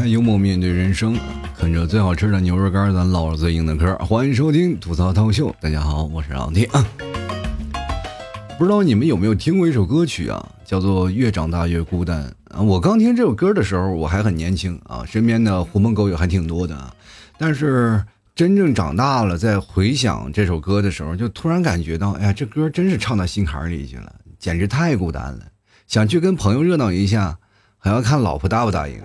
态幽默面对人生，啃着最好吃的牛肉干，咱唠着最硬的嗑。欢迎收听吐槽涛秀，大家好，我是老 T 啊。不知道你们有没有听过一首歌曲啊，叫做《越长大越孤单》啊。我刚听这首歌的时候，我还很年轻啊，身边的狐朋狗友还挺多的。但是真正长大了，在回想这首歌的时候，就突然感觉到，哎呀，这歌真是唱到心坎里去了，简直太孤单了。想去跟朋友热闹一下，还要看老婆答不答应。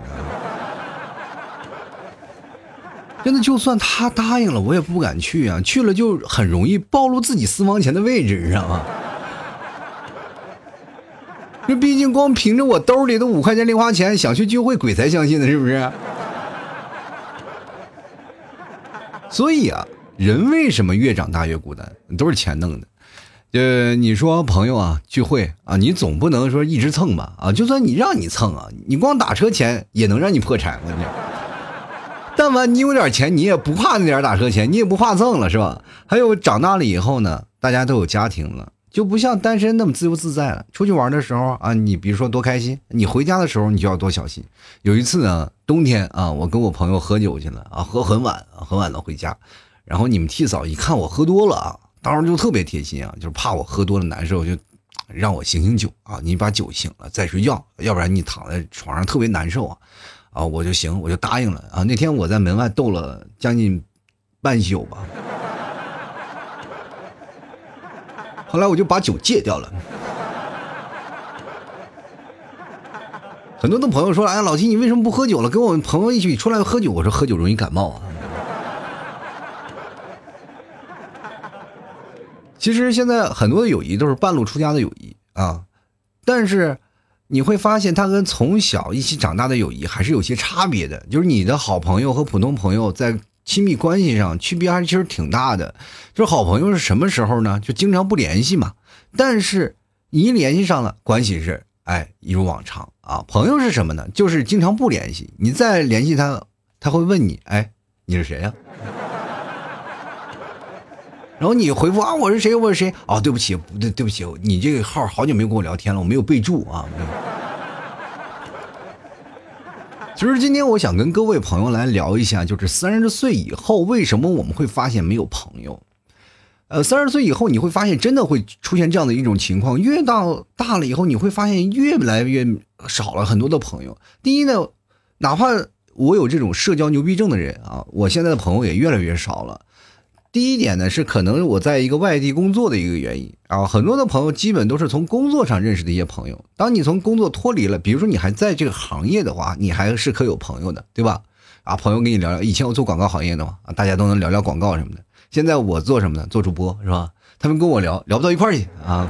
真的，就算他答应了，我也不敢去啊！去了就很容易暴露自己私房钱的位置，你知道吗？这毕竟光凭着我兜里的五块钱零花钱，想去聚会，鬼才相信呢，是不是？所以啊，人为什么越长大越孤单？都是钱弄的。呃，你说朋友啊，聚会啊，你总不能说一直蹭吧？啊，就算你让你蹭啊，你光打车钱也能让你破产，我跟你讲。但凡你有点钱，你也不怕那点打车钱，你也不怕蹭了，是吧？还有长大了以后呢，大家都有家庭了，就不像单身那么自由自在了。出去玩的时候啊，你比如说多开心，你回家的时候你就要多小心。有一次呢，冬天啊，我跟我朋友喝酒去了啊，喝很晚，很晚了回家，然后你们替嫂一看我喝多了啊，当时就特别贴心啊，就是怕我喝多了难受，就让我醒醒酒啊，你把酒醒了再睡觉，要不然你躺在床上特别难受啊。啊，我就行，我就答应了啊。那天我在门外逗了将近半宿吧，后来我就把酒戒掉了。很多的朋友说：“哎，老七，你为什么不喝酒了？跟我们朋友一起出来喝酒。”我说：“喝酒容易感冒啊。”其实现在很多的友谊都是半路出家的友谊啊，但是。你会发现，他跟从小一起长大的友谊还是有些差别的。就是你的好朋友和普通朋友在亲密关系上区别还是其实挺大的。就是好朋友是什么时候呢？就经常不联系嘛。但是你一联系上了，关系是哎一如往常啊。朋友是什么呢？就是经常不联系，你再联系他，他会问你，哎，你是谁呀？然后你回复啊，我是谁？我是谁？哦，对不起，不对，对不起，你这个号好久没跟我聊天了，我没有备注啊。其实今天我想跟各位朋友来聊一下，就是三十岁以后为什么我们会发现没有朋友？呃，三十岁以后你会发现真的会出现这样的一种情况，越到大了以后你会发现越来越少了很多的朋友。第一呢，哪怕我有这种社交牛逼症的人啊，我现在的朋友也越来越少了。第一点呢，是可能我在一个外地工作的一个原因啊，很多的朋友基本都是从工作上认识的一些朋友。当你从工作脱离了，比如说你还在这个行业的话，你还是可有朋友的，对吧？啊，朋友跟你聊聊，以前我做广告行业的嘛，啊，大家都能聊聊广告什么的。现在我做什么呢？做主播是吧？他们跟我聊聊不到一块去啊。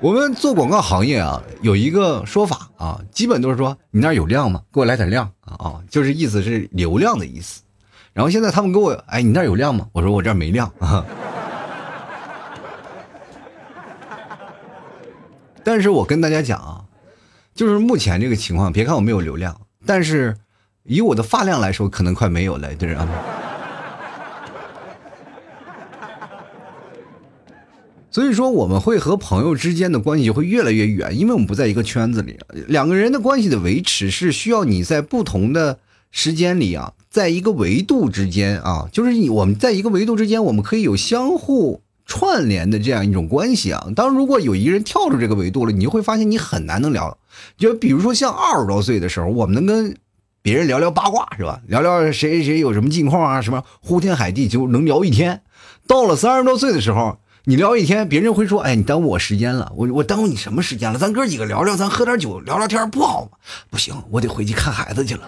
我们做广告行业啊，有一个说法啊，基本都是说你那有量吗？给我来点量啊啊，就是意思是流量的意思。然后现在他们给我，哎，你那有量吗？我说我这没量啊。但是我跟大家讲啊，就是目前这个情况，别看我没有流量，但是以我的发量来说，可能快没有了，对吧？所以说，我们会和朋友之间的关系会越来越远，因为我们不在一个圈子里。两个人的关系的维持是需要你在不同的时间里啊。在一个维度之间啊，就是我们在一个维度之间，我们可以有相互串联的这样一种关系啊。当如果有一个人跳出这个维度了，你就会发现你很难能聊。就比如说像二十多岁的时候，我们能跟别人聊聊八卦是吧？聊聊谁谁有什么近况啊，什么呼天海地就能聊一天。到了三十多岁的时候，你聊一天，别人会说：“哎，你耽误我时间了。”我我耽误你什么时间了？咱哥几个聊聊，咱喝点酒聊聊天不好吗？不行，我得回去看孩子去了。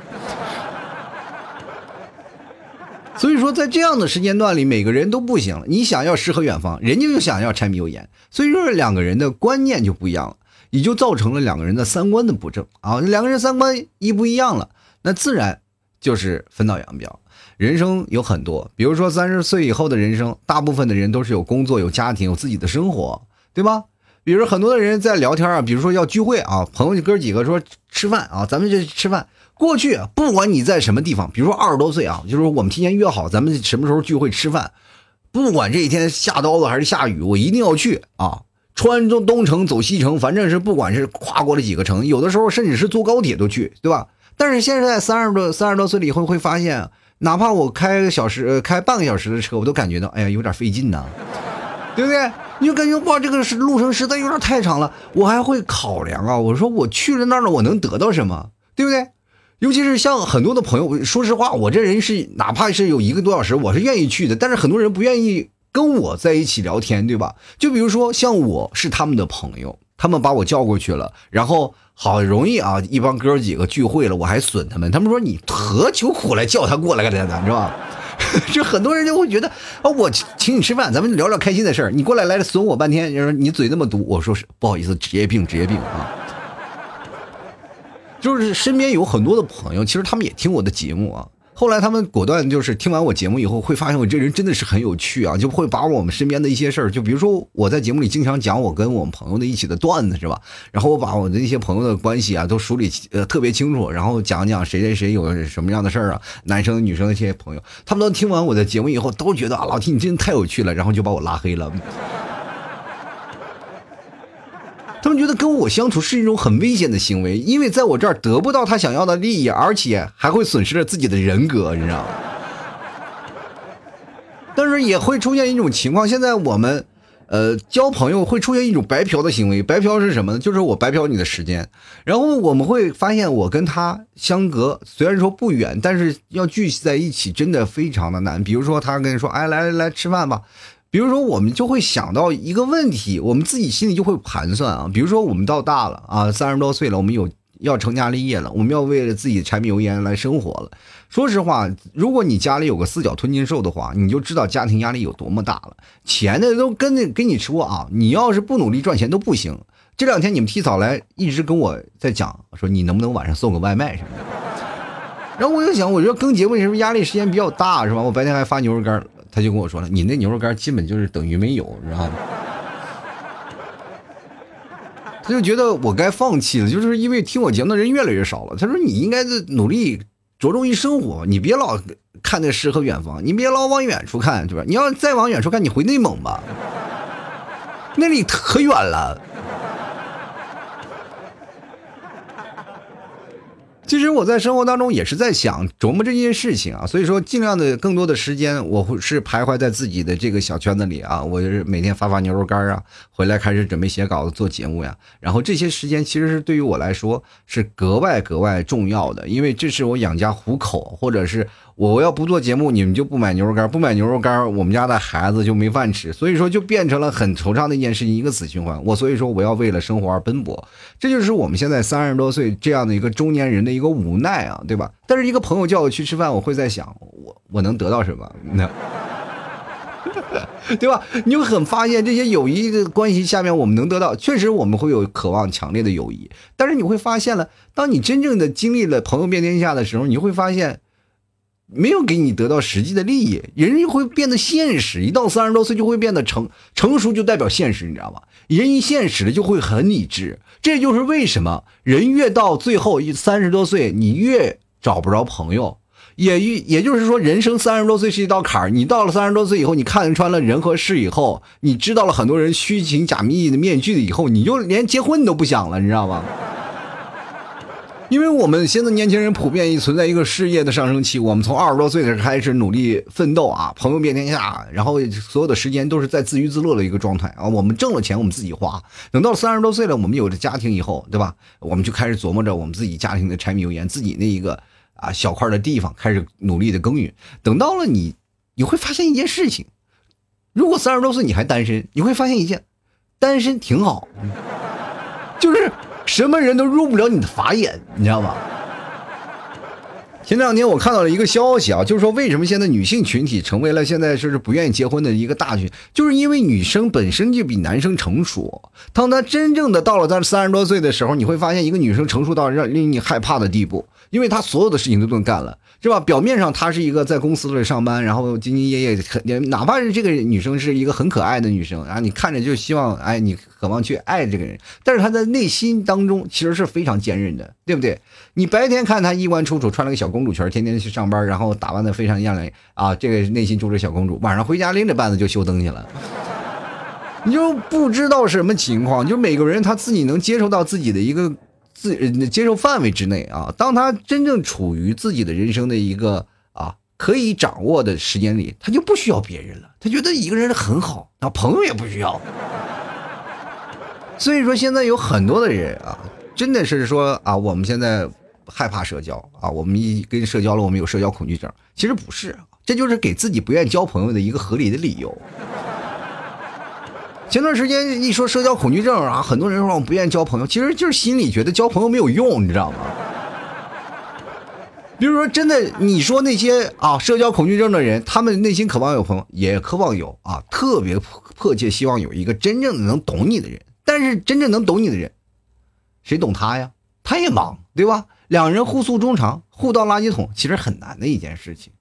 所以说，在这样的时间段里，每个人都不行。你想要诗和远方，人家又想要柴米油盐，所以说两个人的观念就不一样了，也就造成了两个人的三观的不正啊。两个人三观一不一样了，那自然就是分道扬镳。人生有很多，比如说三十岁以后的人生，大部分的人都是有工作、有家庭、有自己的生活，对吧？比如很多的人在聊天啊，比如说要聚会啊，朋友哥几个说吃饭啊，咱们就吃饭。过去不管你在什么地方，比如说二十多岁啊，就是我们提前约好，咱们什么时候聚会吃饭，不管这一天下刀子还是下雨，我一定要去啊。穿东东城走西城，反正是不管是跨过了几个城，有的时候甚至是坐高铁都去，对吧？但是现在三十多三十多岁了以后，会发现，哪怕我开个小时，开半个小时的车，我都感觉到，哎呀，有点费劲呐，对不对？你就感觉哇，这个路程实在有点太长了，我还会考量啊。我说我去了那儿了，我能得到什么，对不对？尤其是像很多的朋友，说实话，我这人是哪怕是有一个多小时，我是愿意去的。但是很多人不愿意跟我在一起聊天，对吧？就比如说像我是他们的朋友，他们把我叫过去了，然后好容易啊，一帮哥几个聚会了，我还损他们。他们说你何求苦来叫他过来干的，是吧？就很多人就会觉得啊，我请你吃饭，咱们聊聊开心的事儿。你过来来损我半天，你说你嘴那么毒，我说是不好意思，职业病，职业病啊。就是身边有很多的朋友，其实他们也听我的节目啊。后来他们果断就是听完我节目以后，会发现我这人真的是很有趣啊，就会把我们身边的一些事儿，就比如说我在节目里经常讲我跟我们朋友的一起的段子，是吧？然后我把我的一些朋友的关系啊都梳理呃特别清楚，然后讲讲谁谁谁有什么样的事儿啊，男生女生的这些朋友，他们都听完我的节目以后，都觉得啊老 T 你真的太有趣了，然后就把我拉黑了。他们觉得跟我相处是一种很危险的行为，因为在我这儿得不到他想要的利益，而且还会损失了自己的人格，你知道吗？但是也会出现一种情况，现在我们，呃，交朋友会出现一种白嫖的行为。白嫖是什么呢？就是我白嫖你的时间，然后我们会发现我跟他相隔虽然说不远，但是要聚在一起真的非常的难。比如说他跟你说，哎，来来来吃饭吧。比如说，我们就会想到一个问题，我们自己心里就会盘算啊。比如说，我们到大了啊，三十多岁了，我们有要成家立业了，我们要为了自己的柴米油盐来生活了。说实话，如果你家里有个四脚吞金兽的话，你就知道家庭压力有多么大了。钱呢，都跟那跟你说啊，你要是不努力赚钱都不行。这两天你们提早来一直跟我在讲，说你能不能晚上送个外卖什么的。然后我就想，我说更节目什么压力时间比较大是吧？我白天还发牛肉干。他就跟我说了：“你那牛肉干基本就是等于没有，你知道吗？” 他就觉得我该放弃了，就是因为听我节目的人越来越少了。他说：“你应该是努力着重于生活，你别老看那诗和远方，你别老往远处看，对吧？你要再往远处看，你回内蒙吧，那里可远了。”其实我在生活当中也是在想琢磨这件事情啊，所以说尽量的更多的时间，我会是徘徊在自己的这个小圈子里啊，我就是每天发发牛肉干啊，回来开始准备写稿子做节目呀，然后这些时间其实是对于我来说是格外格外重要的，因为这是我养家糊口，或者是。我要不做节目，你们就不买牛肉干，不买牛肉干，我们家的孩子就没饭吃，所以说就变成了很惆怅的一件事情，一个死循环。我所以说我要为了生活而奔波，这就是我们现在三十多岁这样的一个中年人的一个无奈啊，对吧？但是一个朋友叫我去吃饭，我会在想，我我能得到什么？对吧？你就很发现这些友谊的关系下面，我们能得到，确实我们会有渴望强烈的友谊，但是你会发现了，当你真正的经历了朋友遍天下的时候，你会发现。没有给你得到实际的利益，人就会变得现实。一到三十多岁就会变得成成熟，就代表现实，你知道吗？人一现实了就会很理智。这就是为什么人越到最后一三十多岁，你越找不着朋友。也也就是说，人生三十多岁是一道坎儿。你到了三十多岁以后，你看穿了人和事以后，你知道了很多人虚情假意的面具以后，你就连结婚你都不想了，你知道吗？因为我们现在年轻人普遍存在一个事业的上升期，我们从二十多岁开始努力奋斗啊，朋友遍天下，然后所有的时间都是在自娱自乐的一个状态啊。我们挣了钱，我们自己花。等到三十多岁了，我们有了家庭以后，对吧？我们就开始琢磨着我们自己家庭的柴米油盐，自己那一个啊小块的地方，开始努力的耕耘。等到了你，你会发现一件事情：如果三十多岁你还单身，你会发现一件，单身挺好，就是。什么人都入不了你的法眼，你知道吗？前两天我看到了一个消息啊，就是说为什么现在女性群体成为了现在说是不愿意结婚的一个大群，就是因为女生本身就比男生成熟。当她真正的到了她三十多岁的时候，你会发现一个女生成熟到让令你害怕的地步，因为她所有的事情都能干了。是吧？表面上她是一个在公司里上班，然后兢兢业业，很哪怕是这个女生是一个很可爱的女生，然后你看着就希望，哎，你渴望去爱这个人，但是她在内心当中其实是非常坚韧的，对不对？你白天看她衣冠楚楚，穿了个小公主裙，天天去上班，然后打扮的非常靓丽啊，这个内心住着小公主，晚上回家拎着棒子就修灯去了。你就不知道什么情况，就每个人他自己能接受到自己的一个自接受范围之内啊。当他真正处于自己的人生的一个啊可以掌握的时间里，他就不需要别人了。他觉得一个人很好，啊，朋友也不需要。所以说，现在有很多的人啊，真的是说啊，我们现在害怕社交啊，我们一跟社交了，我们有社交恐惧症。其实不是，这就是给自己不愿交朋友的一个合理的理由。前段时间一说社交恐惧症啊，很多人说我不愿意交朋友，其实就是心里觉得交朋友没有用，你知道吗？比如说，真的，你说那些啊社交恐惧症的人，他们内心渴望有朋友，也渴望有啊，特别迫切希望有一个真正的能懂你的人。但是真正能懂你的人，谁懂他呀？他也忙，对吧？两人互诉衷肠，互倒垃圾桶，其实很难的一件事情。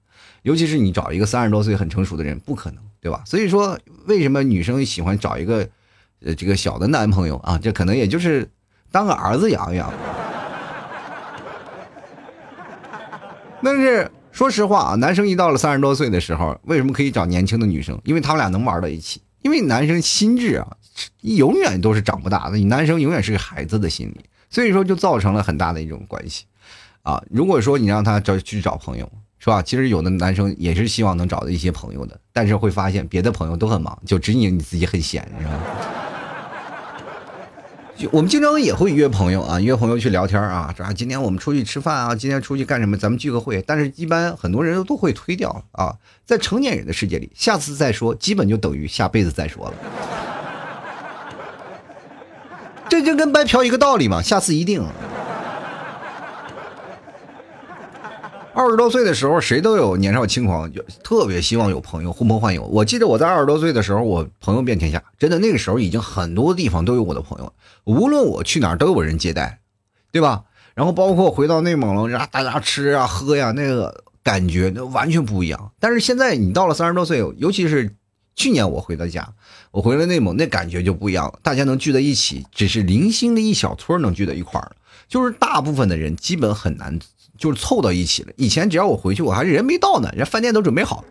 尤其是你找一个三十多岁很成熟的人，不可能，对吧？所以说，为什么女生喜欢找一个，呃，这个小的男朋友啊？这可能也就是当个儿子养一养。但是说实话啊，男生一到了三十多岁的时候，为什么可以找年轻的女生？因为他们俩能玩到一起。因为男生心智啊，永远都是长不大的。你男生永远是个孩子的心理，所以说就造成了很大的一种关系，啊，如果说你让他找去找朋友，是吧？其实有的男生也是希望能找到一些朋友的，但是会发现别的朋友都很忙，就只有你自己很闲，是吧？我们经常也会约朋友啊，约朋友去聊天啊，是吧？今天我们出去吃饭啊，今天出去干什么？咱们聚个会。但是，一般很多人都会推掉啊。在成年人的世界里，下次再说，基本就等于下辈子再说了。这就跟白嫖一个道理嘛，下次一定。二十多岁的时候，谁都有年少轻狂，就特别希望有朋友，呼朋唤友。我记得我在二十多岁的时候，我朋友遍天下，真的那个时候已经很多地方都有我的朋友，无论我去哪儿都有人接待，对吧？然后包括回到内蒙了，让大家吃啊喝呀，那个感觉那完全不一样。但是现在你到了三十多岁，尤其是去年我回到家，我回了内蒙，那感觉就不一样了。大家能聚在一起，只是零星的一小撮能聚在一块儿，就是大部分的人基本很难。就是凑到一起了。以前只要我回去，我还是人没到呢，人家饭店都准备好。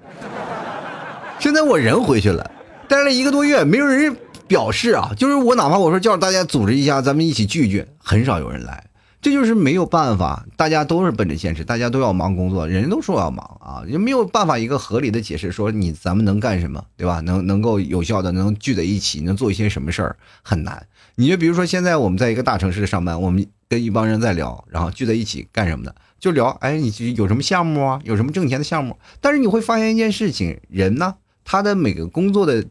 现在我人回去了，待了一个多月，没有人表示啊。就是我哪怕我说叫大家组织一下，咱们一起聚一聚，很少有人来。这就是没有办法，大家都是奔着现实，大家都要忙工作，人都说要忙啊，也没有办法一个合理的解释说你咱们能干什么，对吧？能能够有效的能聚在一起，能做一些什么事儿很难。你就比如说现在我们在一个大城市上班，我们跟一帮人在聊，然后聚在一起干什么的？就聊，哎，你有什么项目啊？有什么挣钱的项目？但是你会发现一件事情，人呢，他的每个工作的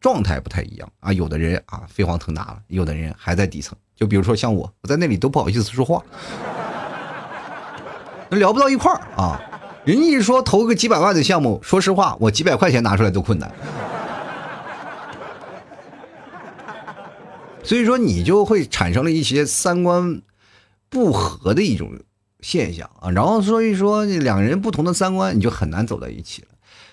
状态不太一样啊。有的人啊飞黄腾达了，有的人还在底层。就比如说像我，我在那里都不好意思说话，那聊不到一块儿啊。人家一说投个几百万的项目，说实话，我几百块钱拿出来都困难。所以说，你就会产生了一些三观不合的一种。现象啊，然后所以说两个人不同的三观，你就很难走到一起了。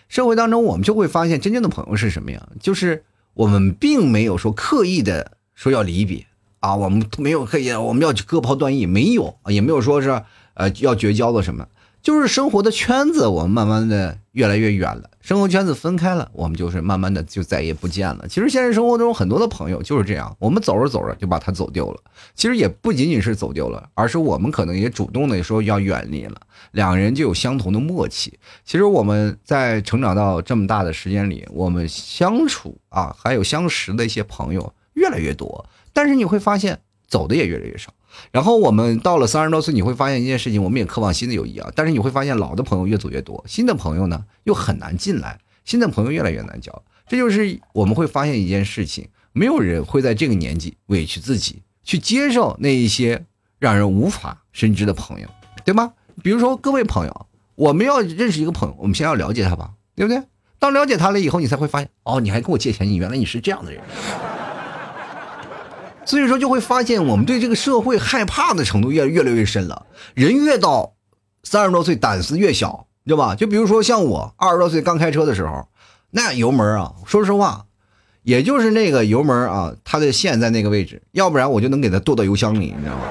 社会当中，我们就会发现真正的朋友是什么呀，就是我们并没有说刻意的说要离别啊，我们没有刻意我们要去割袍断义，没有也没有说是呃要绝交的什么。就是生活的圈子，我们慢慢的越来越远了。生活圈子分开了，我们就是慢慢的就再也不见了。其实现实生活中很多的朋友就是这样，我们走着走着就把他走丢了。其实也不仅仅是走丢了，而是我们可能也主动的说要远离了。两人就有相同的默契。其实我们在成长到这么大的时间里，我们相处啊，还有相识的一些朋友越来越多，但是你会发现走的也越来越少。然后我们到了三十多岁，你会发现一件事情，我们也渴望新的友谊啊。但是你会发现，老的朋友越走越多，新的朋友呢又很难进来，新的朋友越来越难交。这就是我们会发现一件事情，没有人会在这个年纪委屈自己去接受那一些让人无法深知的朋友，对吗？比如说各位朋友，我们要认识一个朋友，我们先要了解他吧，对不对？当了解他了以后，你才会发现，哦，你还跟我借钱，你原来你是这样的人。所以说，就会发现我们对这个社会害怕的程度越越来越深了。人越到三十多岁，胆子越小，知道吧？就比如说像我二十多岁刚开车的时候，那油门啊，说实话，也就是那个油门啊，它的线在那个位置，要不然我就能给它剁到油箱里，你知道吗？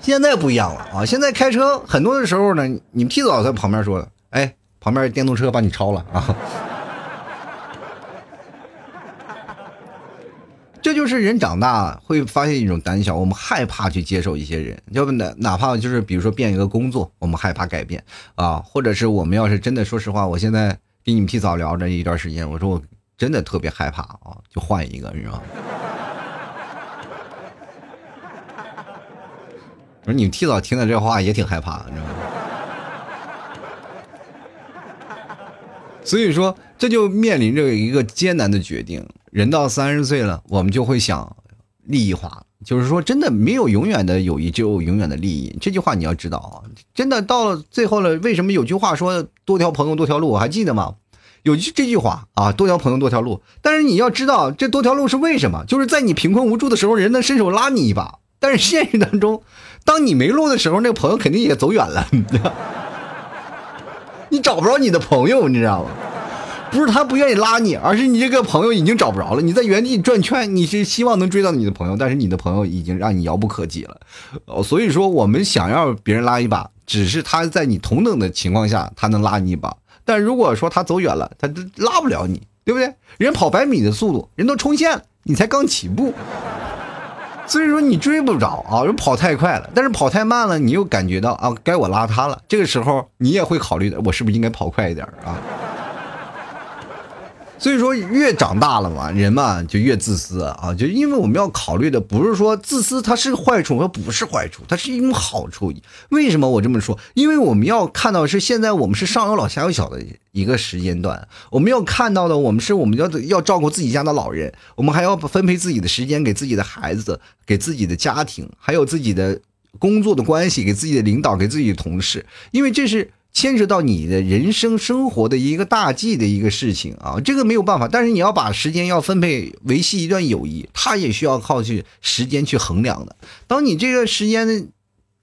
现在不一样了啊！现在开车很多的时候呢，你们提早在旁边说了，哎，旁边电动车把你超了啊。就是人长大会发现一种胆小，我们害怕去接受一些人，要不哪哪怕就是比如说变一个工作，我们害怕改变啊，或者是我们要是真的说实话，我现在跟你们提早聊着一段时间，我说我真的特别害怕啊，就换一个，你知道吗？我 说你们提早听到这话也挺害怕，你知道吗？所以说，这就面临着一个艰难的决定。人到三十岁了，我们就会想利益化，就是说，真的没有永远的友谊，只有永远的利益。这句话你要知道啊，真的到了最后了，为什么有句话说“多条朋友多条路”？我还记得吗？有句这句话啊，“多条朋友多条路”。但是你要知道，这多条路是为什么？就是在你贫困无助的时候，人能伸手拉你一把。但是现实当中，当你没路的时候，那个朋友肯定也走远了。你 找不着你的朋友，你知道吗？不是他不愿意拉你，而是你这个朋友已经找不着了。你在原地转圈，你是希望能追到你的朋友，但是你的朋友已经让你遥不可及了。哦，所以说我们想要别人拉一把，只是他在你同等的情况下，他能拉你一把。但如果说他走远了，他拉不了你，对不对？人跑百米的速度，人都冲线了，你才刚起步。所以说你追不着啊，人跑太快了，但是跑太慢了，你又感觉到啊，该我拉他了。这个时候你也会考虑的，我是不是应该跑快一点啊？所以说，越长大了嘛，人嘛就越自私啊！就因为我们要考虑的不是说自私它是坏处，它不是坏处，它是一种好处。为什么我这么说？因为我们要看到是现在我们是上有老下有小的一个时间段，我们要看到的我们是我们要要照顾自己家的老人，我们还要分配自己的时间给自己的孩子，给自己的家庭，还有自己的工作的关系，给自己的领导，给自己的同事，因为这是。牵扯到你的人生生活的一个大计的一个事情啊，这个没有办法。但是你要把时间要分配维系一段友谊，它也需要靠去时间去衡量的。当你这个时间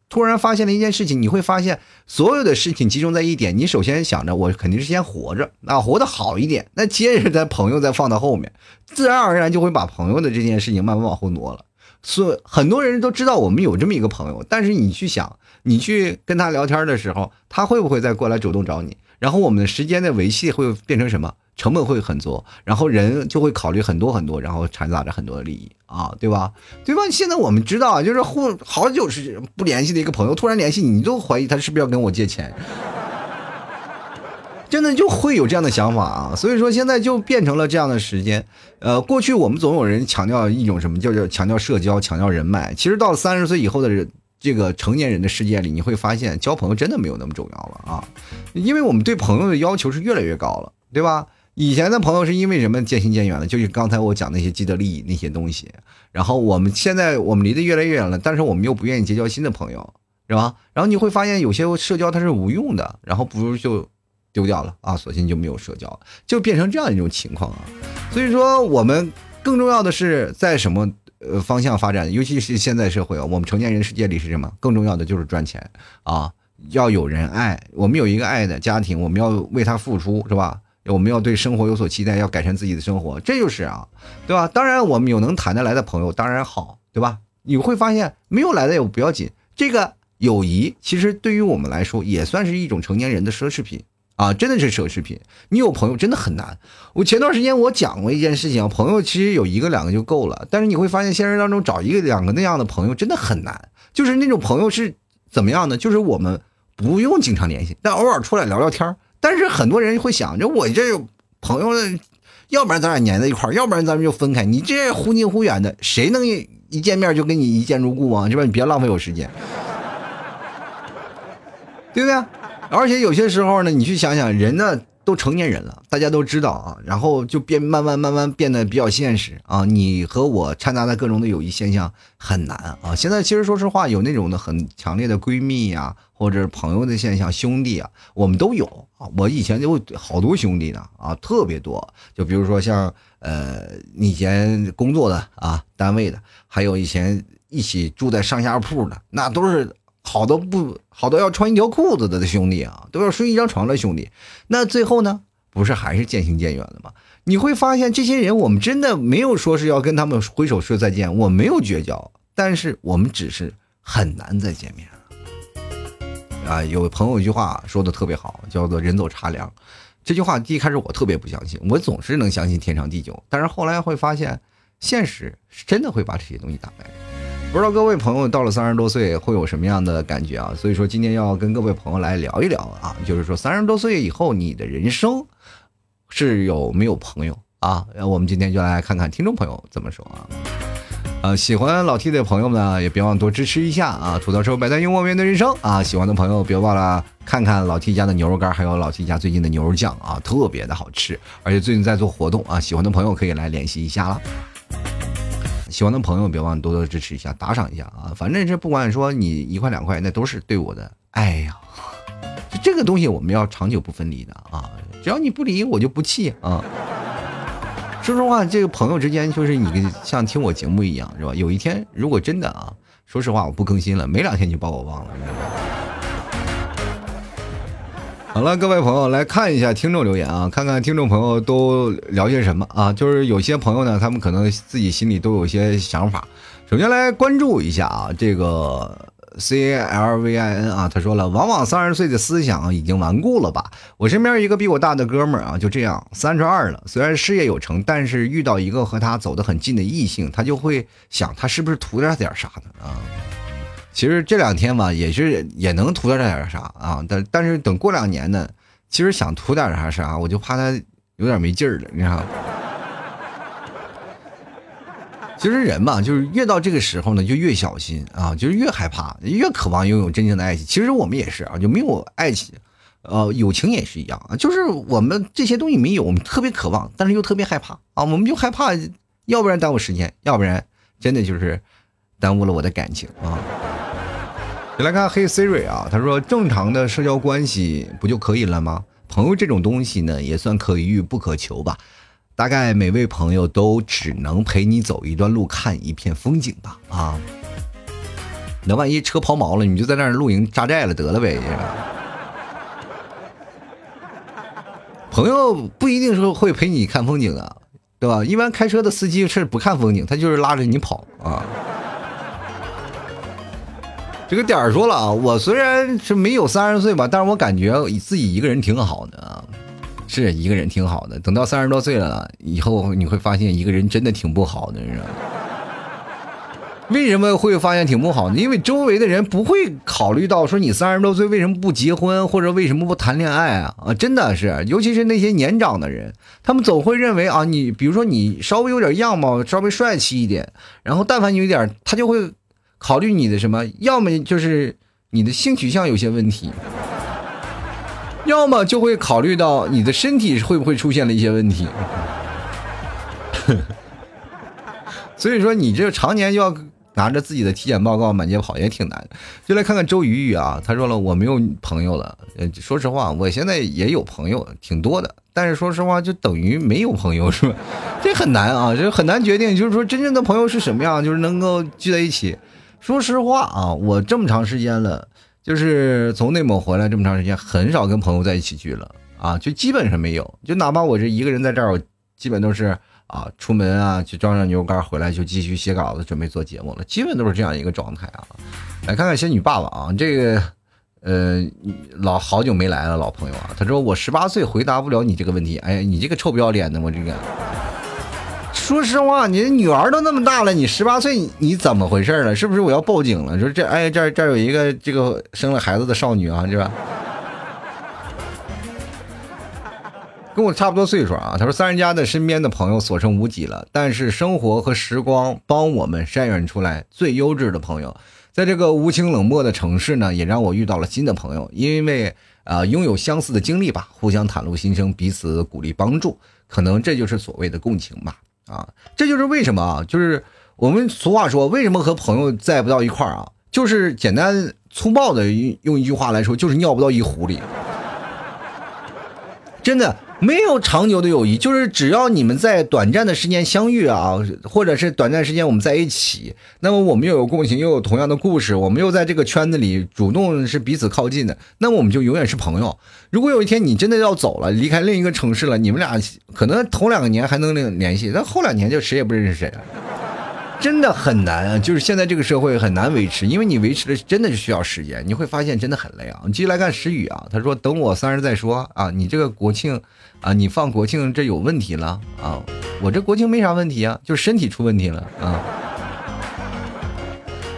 突然发现了一件事情，你会发现所有的事情集中在一点。你首先想着我肯定是先活着，那活得好一点，那接着在朋友再放到后面，自然而然就会把朋友的这件事情慢慢往后挪了。所以很多人都知道我们有这么一个朋友，但是你去想。你去跟他聊天的时候，他会不会再过来主动找你？然后我们的时间的维系会变成什么？成本会很多，然后人就会考虑很多很多，然后掺杂着很多的利益啊，对吧？对吧？现在我们知道，就是互好久是不联系的一个朋友，突然联系你，你都怀疑他是不是要跟我借钱，真的就会有这样的想法啊。所以说现在就变成了这样的时间。呃，过去我们总有人强调一种什么，叫做强调社交，强调人脉。其实到了三十岁以后的人。这个成年人的世界里，你会发现交朋友真的没有那么重要了啊，因为我们对朋友的要求是越来越高了，对吧？以前的朋友是因为什么渐行渐远了？就是刚才我讲那些既得利益那些东西。然后我们现在我们离得越来越远了，但是我们又不愿意结交新的朋友，是吧？然后你会发现有些社交它是无用的，然后不如就丢掉了啊，索性就没有社交，就变成这样一种情况啊。所以说，我们更重要的是在什么？呃，方向发展，尤其是现在社会啊，我们成年人世界里是什么？更重要的就是赚钱啊，要有人爱，我们有一个爱的家庭，我们要为他付出，是吧？我们要对生活有所期待，要改善自己的生活，这就是啊，对吧？当然，我们有能谈得来的朋友，当然好，对吧？你会发现，没有来的也不要紧，这个友谊其实对于我们来说，也算是一种成年人的奢侈品。啊，真的是奢侈品。你有朋友真的很难。我前段时间我讲过一件事情，朋友其实有一个两个就够了。但是你会发现，现实当中找一个两个那样的朋友真的很难。就是那种朋友是怎么样的？就是我们不用经常联系，但偶尔出来聊聊天但是很多人会想着，我这朋友，要不然咱俩粘在一块要不然咱们就分开。你这忽近忽远的，谁能一见面就跟你一见如故啊？是吧？你别浪费我时间，对不对？而且有些时候呢，你去想想，人呢都成年人了，大家都知道啊，然后就变慢慢慢慢变得比较现实啊。你和我掺杂在各种的友谊现象很难啊。现在其实说实话，有那种的很强烈的闺蜜呀，或者朋友的现象，兄弟啊，我们都有啊。我以前就好多兄弟呢啊，特别多。就比如说像呃以前工作的啊，单位的，还有以前一起住在上下铺的，那都是。好多不好多要穿一条裤子的兄弟啊，都要睡一张床的兄弟，那最后呢，不是还是渐行渐远了吗？你会发现这些人，我们真的没有说是要跟他们挥手说再见，我没有绝交，但是我们只是很难再见面了。啊，有朋友一句话说的特别好，叫做“人走茶凉”。这句话一开始我特别不相信，我总是能相信天长地久，但是后来会发现，现实是真的会把这些东西打败。不知道各位朋友到了三十多岁会有什么样的感觉啊？所以说今天要跟各位朋友来聊一聊啊，就是说三十多岁以后你的人生是有没有朋友啊？那我们今天就来看看听众朋友怎么说啊。呃，喜欢老 T 的朋友们呢，也别忘多支持一下啊！吐槽车百单幽默面对人生啊！喜欢的朋友别忘了看看老 T 家的牛肉干，还有老 T 家最近的牛肉酱啊，特别的好吃，而且最近在做活动啊！喜欢的朋友可以来联系一下了。喜欢的朋友别忘多多支持一下，打赏一下啊！反正这不管说你一块两块，那都是对我的爱呀！就这个东西我们要长久不分离的啊！只要你不离，我就不弃啊！说实话，这个朋友之间就是你像听我节目一样，是吧？有一天如果真的啊，说实话我不更新了，没两天就把我忘了。你知道吗好了，各位朋友来看一下听众留言啊，看看听众朋友都聊些什么啊？就是有些朋友呢，他们可能自己心里都有些想法。首先来关注一下啊，这个。C L V I N 啊，他说了，往往三十岁的思想已经顽固了吧？我身边一个比我大的哥们儿啊，就这样，三十二了，虽然事业有成，但是遇到一个和他走得很近的异性，他就会想，他是不是图点点啥的啊？其实这两天吧，也是也能图点点啥啊，但但是等过两年呢，其实想图点啥啥，我就怕他有点没劲儿了，你知道。其实人嘛，就是越到这个时候呢，就越小心啊，就是越害怕，越渴望拥有真正的爱情。其实我们也是啊，就没有爱情，呃，友情也是一样啊，就是我们这些东西没有，我们特别渴望，但是又特别害怕啊，我们就害怕，要不然耽误时间，要不然真的就是耽误了我的感情啊。你来看黑 Siri 啊，他说正常的社交关系不就可以了吗？朋友这种东西呢，也算可遇不可求吧。大概每位朋友都只能陪你走一段路，看一片风景吧。啊，那万一车抛锚了，你就在那儿露营扎寨了得了呗。朋友不一定说会陪你看风景的，对吧？一般开车的司机是不看风景，他就是拉着你跑啊。这个点儿说了啊，我虽然是没有三十岁吧，但是我感觉自己一个人挺好的啊。是一个人挺好的，等到三十多岁了以后，你会发现一个人真的挺不好的，是吧？为什么会发现挺不好呢？因为周围的人不会考虑到说你三十多岁为什么不结婚，或者为什么不谈恋爱啊？啊，真的是，尤其是那些年长的人，他们总会认为啊，你比如说你稍微有点样貌，稍微帅气一点，然后但凡你有点，他就会考虑你的什么，要么就是你的性取向有些问题。要么就会考虑到你的身体会不会出现了一些问题，所以说你这常年就要拿着自己的体检报告满街跑也挺难。就来看看周瑜瑜啊，他说了我没有朋友了。说实话，我现在也有朋友，挺多的，但是说实话就等于没有朋友，是吧？这很难啊，这很难决定。就是说真正的朋友是什么样，就是能够聚在一起。说实话啊，我这么长时间了。就是从内蒙回来这么长时间，很少跟朋友在一起聚了啊，就基本上没有。就哪怕我这一个人在这儿，我基本都是啊，出门啊，去装上牛肉干回来就继续写稿子，准备做节目了，基本都是这样一个状态啊。来看看仙女爸爸啊，这个呃老好久没来了，老朋友啊，他说我十八岁回答不了你这个问题。哎呀，你这个臭不要脸的，我这个。说实话，你女儿都那么大了，你十八岁，你怎么回事了？是不是我要报警了？说这，哎，这这有一个这个生了孩子的少女啊，是吧？跟我差不多岁数啊。他说，三人家的身边的朋友所剩无几了，但是生活和时光帮我们筛选出来最优质的朋友。在这个无情冷漠的城市呢，也让我遇到了新的朋友，因为啊，拥有相似的经历吧，互相袒露心声，彼此鼓励帮助，可能这就是所谓的共情吧。啊，这就是为什么啊，就是我们俗话说，为什么和朋友在不到一块儿啊？就是简单粗暴的用一句话来说，就是尿不到一壶里。真的。没有长久的友谊，就是只要你们在短暂的时间相遇啊，或者是短暂时间我们在一起，那么我们又有共情，又有同样的故事，我们又在这个圈子里主动是彼此靠近的，那么我们就永远是朋友。如果有一天你真的要走了，离开另一个城市了，你们俩可能头两个年还能联联系，但后两年就谁也不认识谁了。真的很难啊！就是现在这个社会很难维持，因为你维持的真的是需要时间，你会发现真的很累啊。你继续来看石宇啊，他说等我三十再说啊，你这个国庆啊，你放国庆这有问题了啊，我这国庆没啥问题啊，就是身体出问题了啊。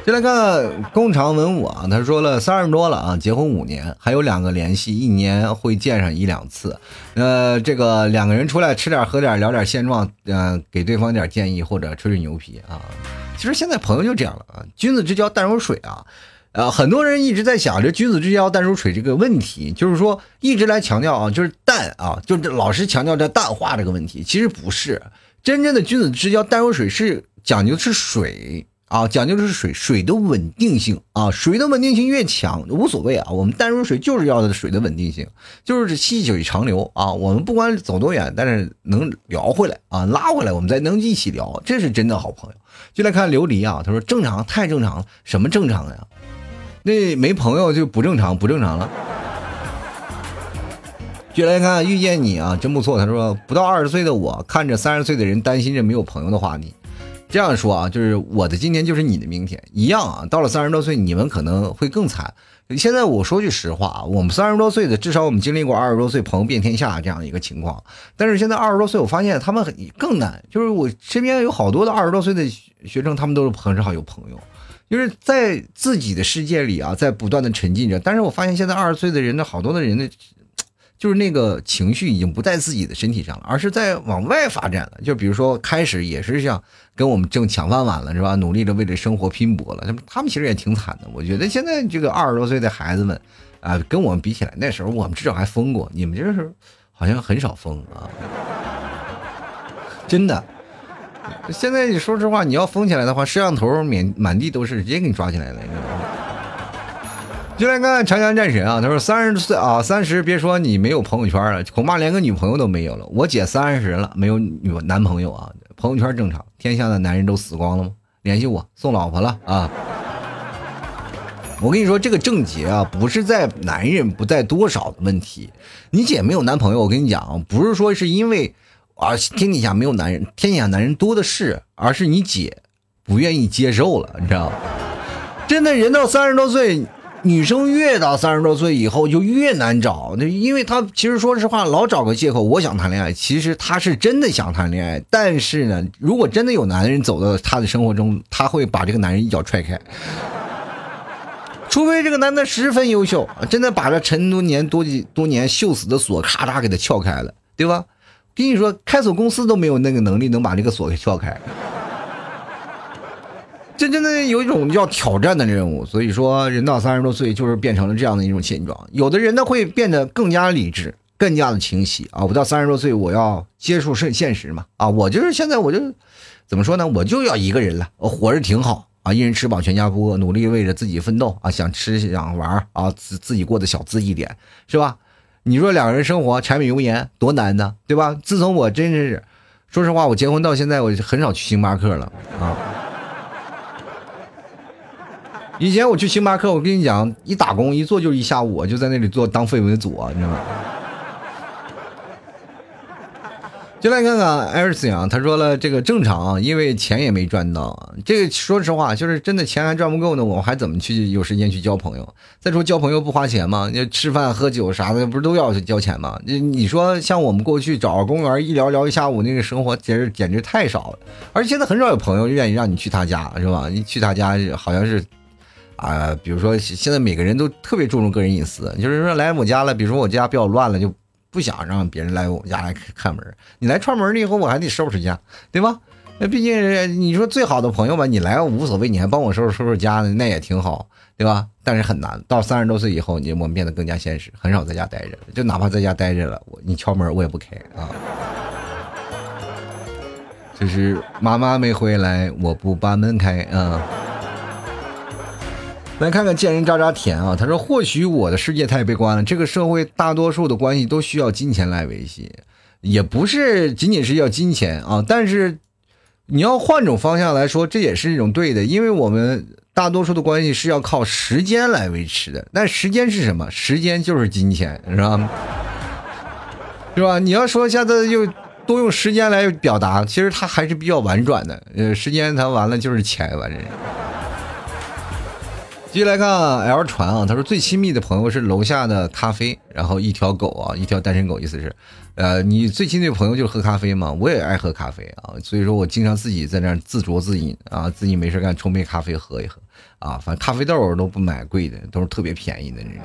就来看工厂文武啊，他说了三十多了啊，结婚五年，还有两个联系，一年会见上一两次。呃，这个两个人出来吃点喝点聊点现状，嗯，给对方点建议或者吹吹牛皮啊。其实现在朋友就这样了啊，君子之交淡如水啊。呃，很多人一直在想着君子之交淡如水这个问题，就是说一直来强调啊，就是淡啊，就是老是强调这淡化这个问题。其实不是，真正的君子之交淡如水是讲究的是水。啊，讲究的是水水的稳定性啊，水的稳定性越强无所谓啊，我们淡如水就是要的水的稳定性，就是细水长流啊。我们不管走多远，但是能聊回来啊，拉回来，我们再能一起聊，这是真的好朋友。就来看琉璃啊，他说正常，太正常了，什么正常呀？那没朋友就不正常，不正常了。就来看遇见你啊，真不错。他说不到二十岁的我，看着三十岁的人担心着没有朋友的话，你。这样说啊，就是我的今天就是你的明天一样啊。到了三十多岁，你们可能会更惨。现在我说句实话啊，我们三十多岁的，至少我们经历过二十多岁朋友遍天下这样一个情况。但是现在二十多岁，我发现他们很更难。就是我身边有好多的二十多岁的学生，他们都是很少有朋友，就是在自己的世界里啊，在不断的沉浸着。但是我发现现在二十岁的人的好多的人的。就是那个情绪已经不在自己的身体上了，而是在往外发展了。就比如说，开始也是像跟我们正抢饭碗了，是吧？努力的为了生活拼搏了。他们他们其实也挺惨的。我觉得现在这个二十多岁的孩子们，啊，跟我们比起来，那时候我们至少还疯过，你们这是好像很少疯啊。真的，现在你说实话，你要疯起来的话，摄像头满满地都是，直接给你抓起来了，你知道吗？就来看长江战神啊，他说三十岁啊，三十别说你没有朋友圈了，恐怕连个女朋友都没有了。我姐三十了，没有女男朋友啊，朋友圈正常。天下的男人都死光了吗？联系我送老婆了啊！我跟你说，这个症结啊，不是在男人不在多少的问题。你姐没有男朋友，我跟你讲，不是说是因为啊天底下没有男人，天底下男人多的是，而是你姐不愿意接受了，你知道吗？真的人到三十多岁。女生越到三十多岁以后就越难找，那因为她其实说实话老找个借口，我想谈恋爱，其实她是真的想谈恋爱，但是呢，如果真的有男人走到她的生活中，她会把这个男人一脚踹开，除非这个男的十分优秀，真的把这陈多年多几多年锈死的锁咔嚓给他撬开了，对吧？跟你说，开锁公司都没有那个能力能把这个锁给撬开。这真的有一种叫挑战的任务，所以说人到三十多岁就是变成了这样的一种现状。有的人呢会变得更加理智，更加的清晰啊！我到三十多岁，我要接受现现实嘛啊！我就是现在我就怎么说呢？我就要一个人了，我活着挺好啊！一人吃饱全家不饿，努力为着自己奋斗啊！想吃想玩啊，自自己过得小资一点是吧？你说两个人生活柴米油盐多难呢，对吧？自从我真是说实话，我结婚到现在，我很少去星巴克了啊。以前我去星巴克，我跟你讲，一打工一坐就是一下午，我就在那里做当废文组啊，你知道吗？就来看看艾尔斯啊，他说了这个正常，因为钱也没赚到。这个说实话，就是真的钱还赚不够呢，我还怎么去有时间去交朋友？再说交朋友不花钱吗？你吃饭喝酒啥的，不是都要交钱吗？你你说像我们过去找个公园一聊聊一下午，那个生活简直简直太少了。而且现在很少有朋友愿意让你去他家，是吧？你去他家好像是。啊，比如说现在每个人都特别注重个人隐私，就是说来我家了，比如说我家比较乱了，就不想让别人来我家来看门。你来串门了以后，我还得收拾家，对吧？那毕竟你说最好的朋友吧，你来无所谓，你还帮我收拾收拾家呢，那也挺好，对吧？但是很难，到三十多岁以后，你我们变得更加现实，很少在家待着，就哪怕在家待着了，我你敲门我也不开啊。就是妈妈没回来，我不把门开啊。来看看贱人渣渣甜啊！他说：“或许我的世界太悲观了，这个社会大多数的关系都需要金钱来维系，也不是仅仅是要金钱啊。但是你要换种方向来说，这也是一种对的，因为我们大多数的关系是要靠时间来维持的。但时间是什么？时间就是金钱，是吧？是吧？你要说现在又多用时间来表达，其实他还是比较婉转的。呃，时间它完了就是钱，完这。继续来看 L 传啊，他说最亲密的朋友是楼下的咖啡，然后一条狗啊，一条单身狗，意思是，呃，你最亲的朋友就是喝咖啡嘛，我也爱喝咖啡啊，所以说我经常自己在那自酌自饮啊，自己没事干冲杯咖啡喝一喝。啊，反正咖啡豆都不买贵的，都是特别便宜的那种。